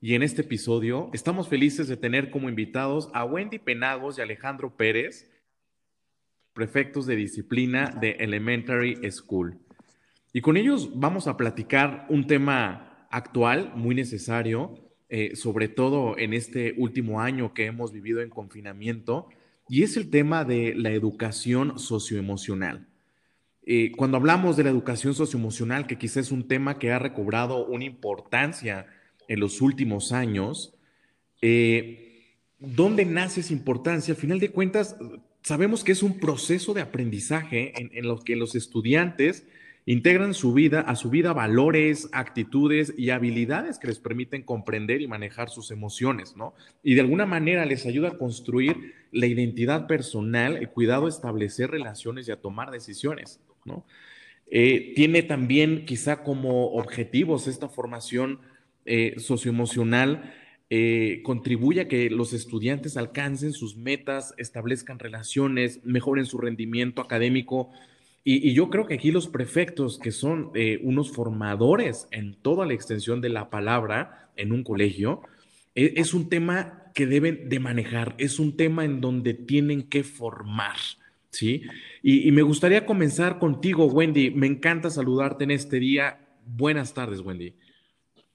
y en este episodio estamos felices de tener como invitados a Wendy Penagos y Alejandro Pérez, prefectos de disciplina de Elementary School. Y con ellos vamos a platicar un tema actual, muy necesario, eh, sobre todo en este último año que hemos vivido en confinamiento, y es el tema de la educación socioemocional. Eh, cuando hablamos de la educación socioemocional, que quizás es un tema que ha recobrado una importancia en los últimos años, eh, ¿dónde nace esa importancia? Al final de cuentas, sabemos que es un proceso de aprendizaje en, en lo que los estudiantes integran su vida, a su vida valores, actitudes y habilidades que les permiten comprender y manejar sus emociones, ¿no? Y de alguna manera les ayuda a construir la identidad personal, el cuidado de establecer relaciones y a tomar decisiones, ¿no? Eh, tiene también quizá como objetivos esta formación eh, socioemocional eh, contribuye a que los estudiantes alcancen sus metas, establezcan relaciones, mejoren su rendimiento académico y, yo creo que aquí los prefectos, que son eh, unos formadores en toda la extensión de la palabra en un colegio, e, es, un tema que deben de manejar, es un tema en donde tienen que formar, ¿sí? Y me gustaría comenzar contigo, Wendy. Me encanta saludarte en este día. Buenas tardes, Wendy.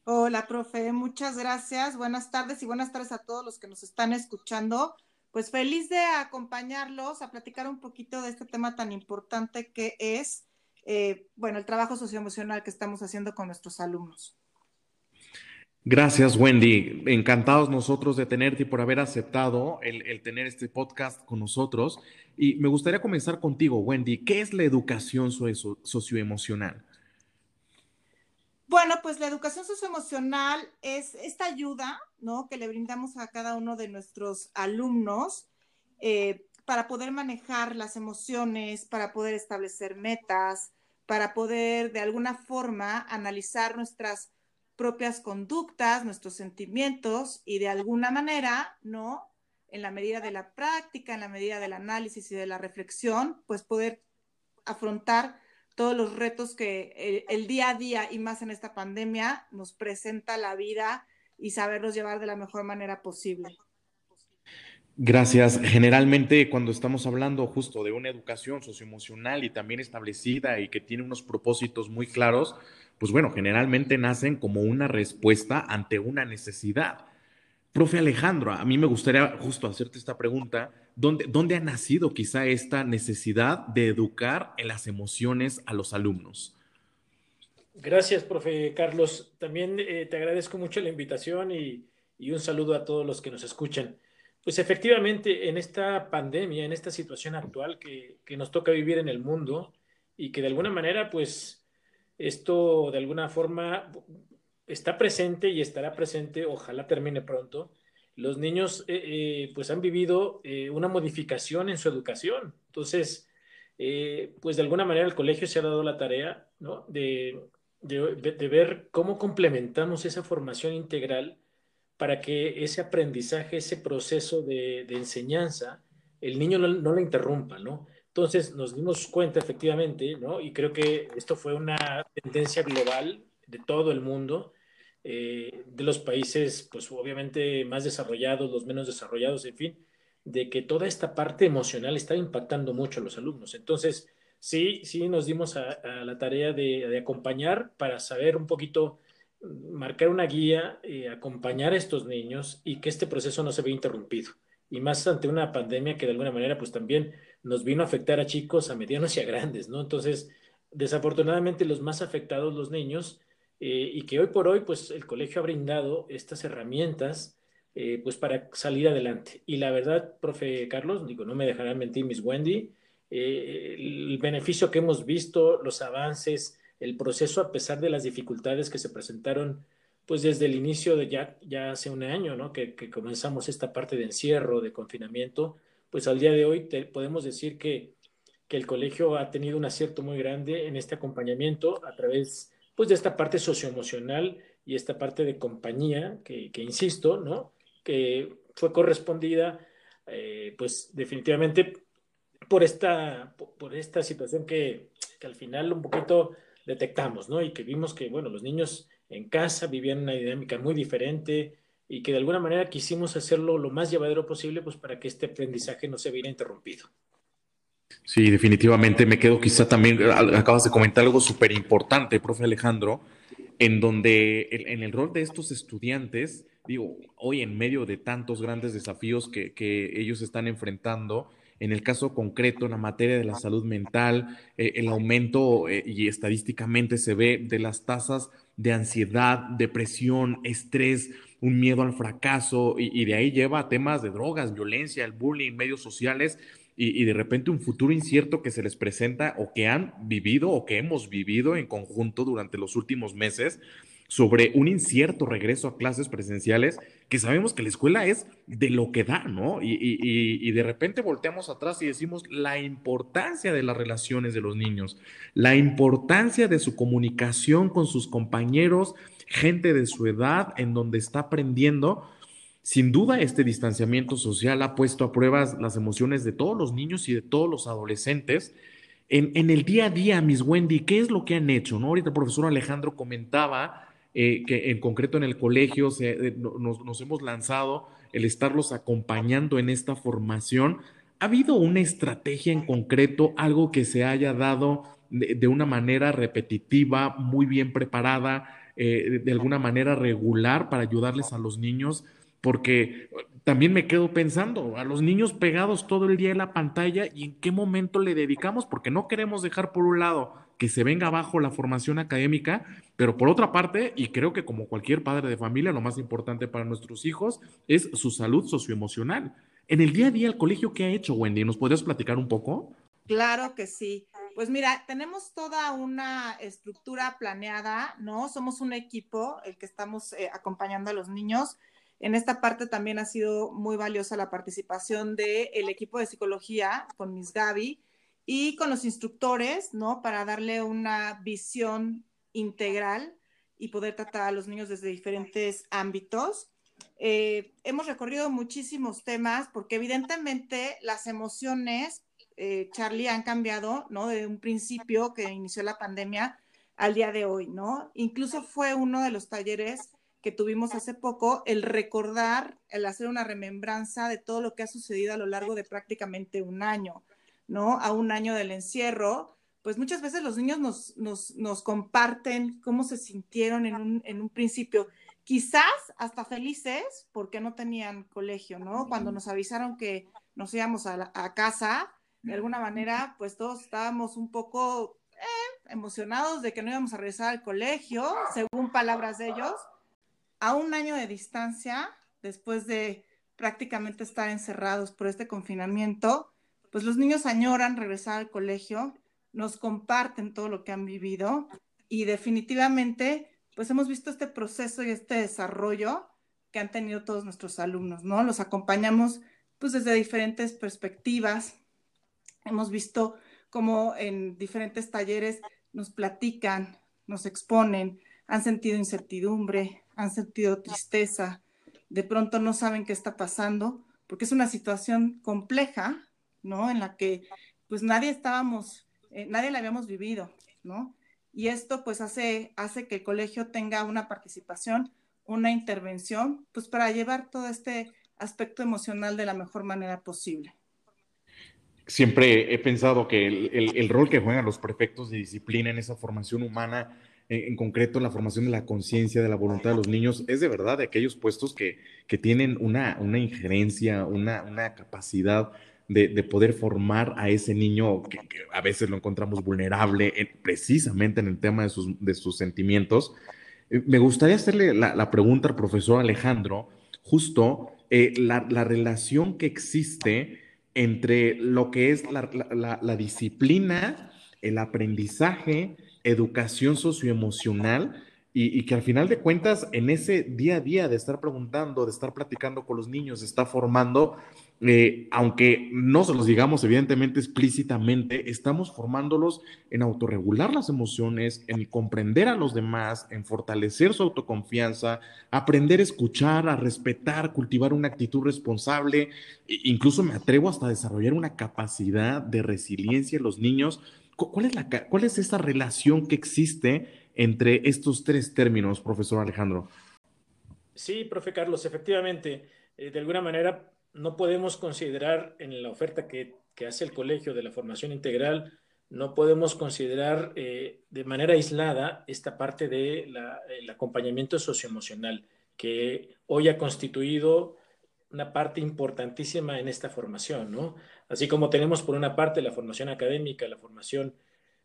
Hola, profe, muchas gracias. Buenas tardes y buenas tardes a todos los que nos están escuchando pues feliz de acompañarlos a platicar un poquito de este tema tan importante que es, eh, bueno, el trabajo socioemocional que estamos haciendo con nuestros alumnos. Gracias, Wendy. Encantados nosotros de tenerte y por haber aceptado el, el, tener este podcast con nosotros. Y me gustaría comenzar contigo, Wendy. ¿Qué es la educación socioemocional? Bueno, pues la educación socioemocional es esta ayuda, ¿no? Que le brindamos a cada uno de nuestros alumnos eh, para poder manejar las emociones, para poder establecer metas, para poder de alguna forma analizar nuestras propias conductas, nuestros sentimientos y de alguna manera, ¿no? En la medida de la práctica, en la medida del análisis y de la reflexión, pues poder afrontar todos los retos que el, día a día y más en esta pandemia nos presenta la vida y saberlos llevar de la mejor manera posible. Gracias. Generalmente cuando estamos hablando justo de una educación socioemocional y también establecida y que tiene unos propósitos muy claros, pues bueno, generalmente nacen como una respuesta ante una necesidad. Profe Alejandro, a mí me gustaría justo hacerte esta pregunta. ¿Dónde, ¿Dónde, ha nacido quizá esta necesidad de educar en las emociones a los alumnos? Gracias, profe Carlos. También eh, te agradezco mucho la invitación y, y, un saludo a todos los que nos escuchan. Pues efectivamente, en esta pandemia, en esta situación actual que, que nos toca vivir en el mundo y que de alguna manera, pues esto de alguna forma está presente y estará presente, ojalá termine pronto. Los niños eh, eh, pues han vivido eh, una modificación en su educación. Entonces, pues de alguna manera el colegio se ha dado la tarea ¿no? de, de, ver cómo complementamos esa formación integral para que ese aprendizaje, ese proceso de, enseñanza, el niño no, no lo interrumpa, ¿no? Entonces nos dimos cuenta efectivamente, ¿no? Y creo que esto fue una tendencia global de todo el mundo, eh, de los países, pues obviamente más desarrollados, los menos desarrollados, en fin, de que toda esta parte emocional está impactando mucho a los alumnos. Entonces, sí, sí nos dimos a, la tarea de, acompañar para saber un poquito, marcar una guía, eh, acompañar a estos niños y que este proceso no se vea interrumpido. Y más ante una pandemia que de alguna manera, pues también nos vino a afectar a chicos, a medianos y a grandes, ¿no? Entonces, desafortunadamente los más afectados, los niños, eh, y que hoy por hoy, pues el colegio ha brindado estas herramientas, eh, pues para salir adelante. Y la verdad, profe Carlos, digo, no me dejarán mentir mis Wendy, eh, el beneficio que hemos visto, los avances, el proceso a pesar de las dificultades que se presentaron pues desde el inicio de ya, ya hace un año, ¿no? Que, comenzamos esta parte de encierro, de confinamiento, pues al día de hoy podemos decir que, que, el colegio ha tenido un acierto muy grande en este acompañamiento a través, pues, de esta parte socioemocional y esta parte de compañía, que, insisto, ¿no? Que fue correspondida, eh, pues, definitivamente por esta, por esta situación que, que al final un poquito detectamos, ¿no? Y que vimos que, bueno, los niños en casa vivían una dinámica muy diferente y que de alguna manera quisimos hacerlo lo más llevadero posible, pues para que este aprendizaje no se viera interrumpido. Sí, definitivamente me quedo quizá también, acabas de comentar algo súper importante, profe Alejandro, en donde en el rol de estos estudiantes, digo, hoy en medio de tantos grandes desafíos que, que ellos están enfrentando, en el caso concreto, en la materia de la salud mental, eh, el aumento, eh, y estadísticamente se ve, de las tasas de ansiedad, depresión, estrés, un miedo al fracaso, y, de ahí lleva a temas de drogas, violencia, el bullying, medios sociales, y, y, de repente un futuro incierto que se les presenta o que han vivido o que hemos vivido en conjunto durante los últimos meses sobre un incierto regreso a clases presenciales, que sabemos que la escuela es de lo que da, ¿no? Y, de repente volteamos atrás y decimos la importancia de las relaciones de los niños, la importancia de su comunicación con sus compañeros, gente de su edad, en donde está aprendiendo. Sin duda, este distanciamiento social ha puesto a pruebas las emociones de todos los niños y de todos los adolescentes. En, en el día a día, Miss Wendy, ¿qué es lo que han hecho? ¿no? Ahorita el profesor Alejandro comentaba eh, que en concreto en el colegio eh, nos, hemos lanzado el estarlos acompañando en esta formación. ¿Ha habido una estrategia en concreto, algo que se haya dado de, una manera repetitiva, muy bien preparada, eh, de alguna manera regular para ayudarles a los niños? Porque también me quedo pensando, a los niños pegados todo el día en la pantalla y en qué momento le dedicamos, porque no queremos dejar por un lado que se venga abajo la formación académica, pero por otra parte, y creo que como cualquier padre de familia, lo más importante para nuestros hijos es su salud socioemocional. En el día a día, el colegio, ¿qué ha hecho, Wendy? ¿Nos podrías platicar un poco? Claro que sí. Pues mira, tenemos toda una estructura planeada, ¿no? Somos un equipo, el que estamos eh, acompañando a los niños. En esta parte también ha sido muy valiosa la participación del equipo de psicología con Miss Gaby, y con los instructores, ¿no? Para darle una visión integral y poder tratar a los niños desde diferentes ámbitos. Eh, hemos recorrido muchísimos temas porque evidentemente las emociones, eh, Charlie, han cambiado, ¿no? De un principio que inició la pandemia al día de hoy, ¿no? Incluso fue uno de los talleres que tuvimos hace poco, el recordar, el hacer una remembranza de todo lo que ha sucedido a lo largo de prácticamente un año. ¿no? A un año del encierro, pues muchas veces los niños nos, comparten cómo se sintieron en un, principio, quizás hasta felices porque no tenían colegio, ¿no? Cuando nos avisaron que nos íbamos a, casa, de alguna manera, pues todos estábamos un poco eh, emocionados de que no íbamos a regresar al colegio, según palabras de ellos, a un año de distancia, después de prácticamente estar encerrados por este confinamiento, pues los niños añoran regresar al colegio, nos comparten todo lo que han vivido y definitivamente pues hemos visto este proceso y este desarrollo que han tenido todos nuestros alumnos, ¿no? Los acompañamos pues desde diferentes perspectivas. Hemos visto cómo en diferentes talleres nos platican, nos exponen, han sentido incertidumbre, han sentido tristeza, de pronto no saben qué está pasando, porque es una situación compleja, ¿no? En la que pues nadie estábamos, eh, nadie la habíamos vivido, ¿no? Y esto pues hace, hace que el colegio tenga una participación, una intervención, pues para llevar todo este aspecto emocional de la mejor manera posible. Siempre he pensado que el, rol que juegan los prefectos de disciplina en esa formación humana, en, concreto la formación de la conciencia, de la voluntad de los niños, es de verdad de aquellos puestos que, tienen una, una injerencia, una, una capacidad de, poder formar a ese niño que, a veces lo encontramos vulnerable precisamente en el tema de sus, sentimientos. Eh, me gustaría hacerle la, pregunta al profesor Alejandro, justo eh, la, relación que existe entre lo que es la, disciplina, el aprendizaje, educación socioemocional y, que al final de cuentas, en ese día a día de estar preguntando, de estar platicando con los niños, está formando, eh, aunque no se los digamos evidentemente explícitamente, estamos formándolos en autorregular las emociones, en comprender a los demás, en fortalecer su autoconfianza, aprender a escuchar, a respetar, cultivar una actitud responsable, e incluso me atrevo hasta a desarrollar una capacidad de resiliencia en los niños. ¿Cuál es, la, ¿Cuál es esa relación que existe? entre estos tres términos, profesor Alejandro. Sí, profe Carlos, efectivamente, eh, de alguna manera no podemos considerar en la oferta que, hace el colegio de la formación integral, no podemos considerar eh, de manera aislada esta parte del de acompañamiento socioemocional, que hoy ha constituido una parte importantísima en esta formación, ¿no? Así como tenemos por una parte la formación académica, la formación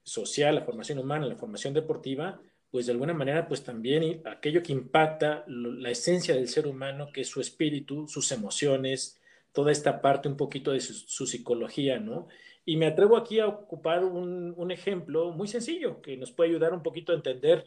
social, la formación humana, la formación deportiva, pues de alguna manera, pues también aquello que impacta la esencia del ser humano, que es su espíritu, sus emociones, toda esta parte un poquito de su, psicología, ¿no? Y me atrevo aquí a ocupar un, ejemplo muy sencillo que nos puede ayudar un poquito a entender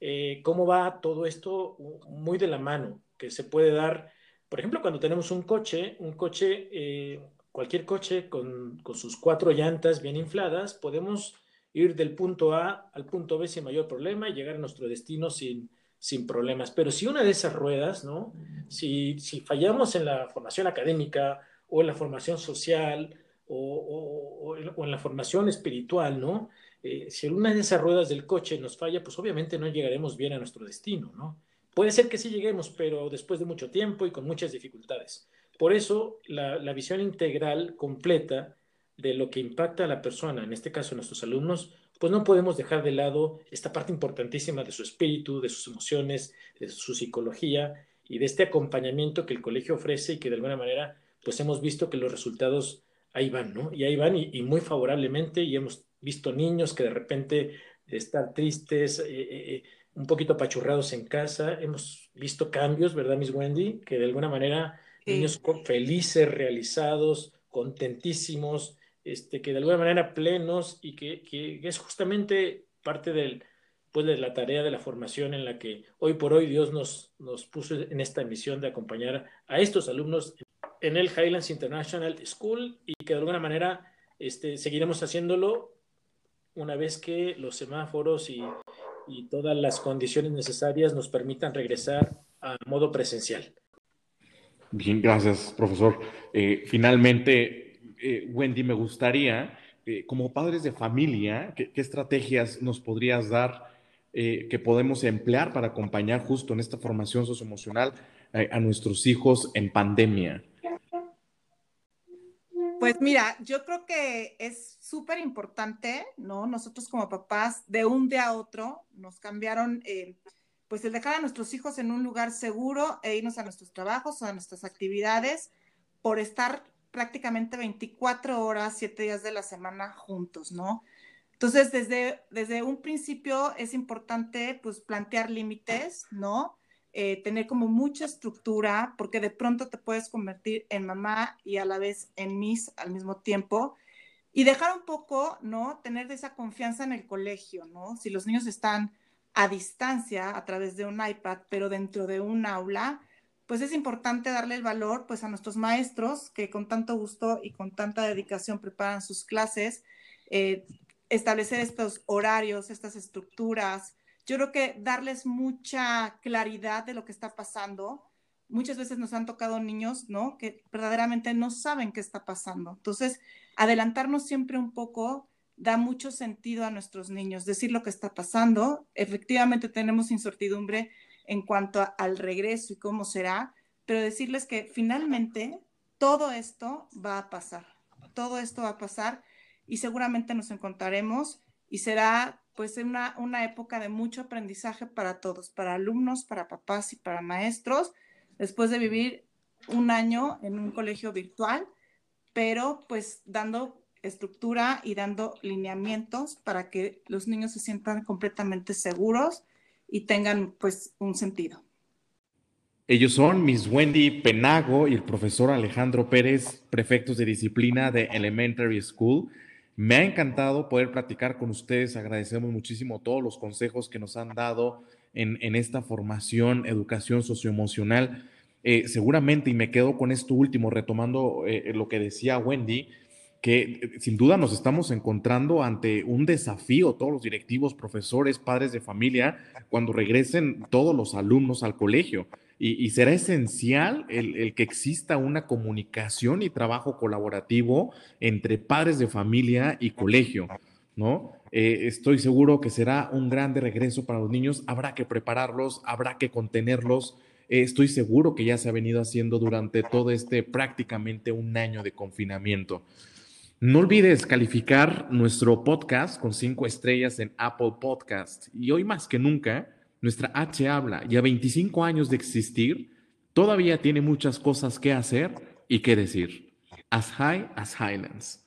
eh, cómo va todo esto muy de la mano, que se puede dar, por ejemplo, cuando tenemos un coche, un coche, eh, cualquier coche con, con sus cuatro llantas bien infladas, podemos ir del punto A al punto B sin mayor problema y llegar a nuestro destino sin, sin problemas. Pero si una de esas ruedas, ¿no? Si, si fallamos en la formación académica o en la formación social o, o, en la formación espiritual, ¿no? Eh, si una de esas ruedas del coche nos falla, pues obviamente no llegaremos bien a nuestro destino, ¿no? Puede ser que sí lleguemos, pero después de mucho tiempo y con muchas dificultades. Por eso, la, visión integral, completa, de lo que impacta a la persona, en este caso nuestros alumnos, pues no podemos dejar de lado esta parte importantísima de su espíritu, de sus emociones, de su psicología y de este acompañamiento que el colegio ofrece y que de alguna manera pues hemos visto que los resultados ahí van, ¿no? Y ahí van y, muy favorablemente y hemos visto niños que de repente estar tristes, eh, eh, eh, un poquito apachurrados en casa, hemos visto cambios, ¿verdad, Miss Wendy? Que de alguna manera niños felices, realizados, contentísimos, este, que de alguna manera plenos y que, que, es justamente parte del, pues, de la tarea de la formación en la que hoy por hoy Dios nos, nos puso en esta misión de acompañar a estos alumnos en el Highlands International School y que de alguna manera este, seguiremos haciéndolo una vez que los semáforos y, y todas las condiciones necesarias nos permitan regresar a modo presencial. Bien, gracias, profesor. Eh, finalmente, eh, Wendy, me gustaría, eh, como padres de familia, ¿qué, estrategias nos podrías dar que podemos emplear para acompañar justo en esta formación socioemocional a nuestros hijos en pandemia? Pues mira, yo creo que es súper importante, ¿no? Nosotros como papás, de un día a otro, nos cambiaron, pues el dejar a nuestros hijos en un lugar seguro e irnos a nuestros trabajos o a nuestras actividades por estar prácticamente 24 horas, 7 días de la semana juntos, ¿no? Entonces, desde, desde un principio es importante, pues, plantear límites, ¿no? Eh, tener como mucha estructura, porque de pronto te puedes convertir en mamá y a la vez en miss al mismo tiempo. Y dejar un poco, ¿no? Tener esa confianza en el colegio, ¿no? Si los niños están a distancia a través de un iPad, pero dentro de un aula, pues es importante darle el valor pues a nuestros maestros que con tanto gusto y con tanta dedicación preparan sus clases, eh, establecer estos horarios, estas estructuras. Yo creo que darles mucha claridad de lo que está pasando. Muchas veces nos han tocado niños, ¿no? Que verdaderamente no saben qué está pasando. Entonces, adelantarnos siempre un poco da mucho sentido a nuestros niños, decir lo que está pasando. Efectivamente tenemos incertidumbre en cuanto al regreso y cómo será, pero decirles que finalmente todo esto va a pasar, todo esto va a pasar y seguramente nos encontraremos y será pues una, una época de mucho aprendizaje para todos, para alumnos, para papás y para maestros, después de vivir un año en un colegio virtual, pero pues dando estructura y dando lineamientos para que los niños se sientan completamente seguros y tengan pues un sentido. Ellos son Miss Wendy Penago y el profesor Alejandro Pérez, prefectos de disciplina de Elementary School. Me ha encantado poder platicar con ustedes. Agradecemos muchísimo todos los consejos que nos han dado en, esta formación, educación socioemocional. Eh, seguramente, y me quedo con esto último, retomando eh, lo que decía Wendy, que sin duda nos estamos encontrando ante un desafío, todos los directivos, profesores, padres de familia, cuando regresen todos los alumnos al colegio. Y, será esencial el, que exista una comunicación y trabajo colaborativo entre padres de familia y colegio, ¿no? Eh, estoy seguro que será un grande regreso para los niños. Habrá que prepararlos, habrá que contenerlos. Eh, estoy seguro que ya se ha venido haciendo durante todo este prácticamente un año de confinamiento. No olvides calificar nuestro podcast con cinco estrellas en Apple Podcast. Y hoy más que nunca, nuestra H habla y a 25 años de existir, todavía tiene muchas cosas que hacer y que decir. As high as Highlands.